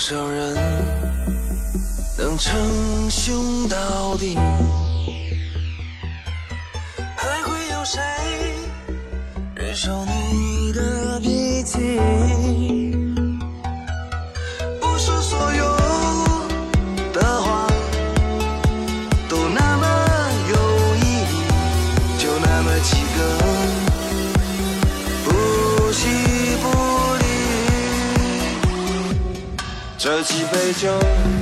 so real. 喝几杯酒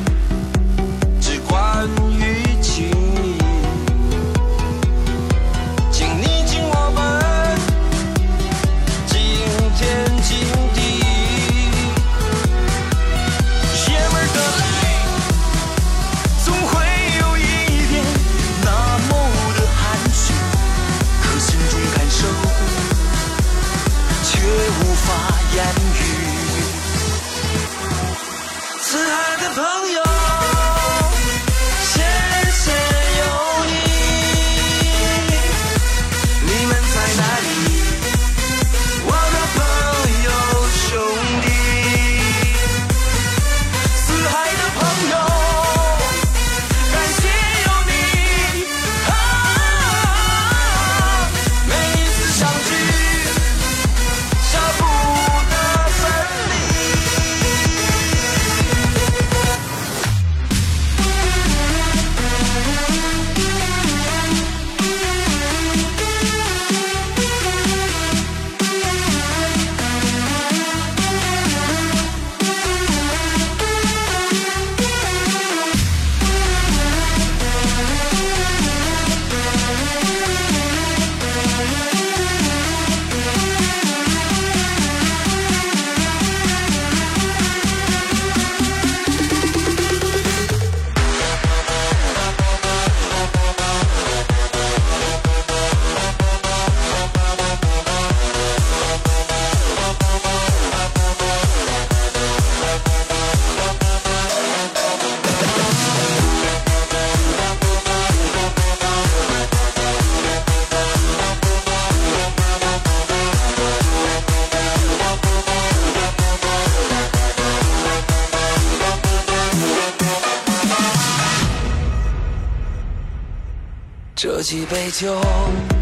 几杯酒。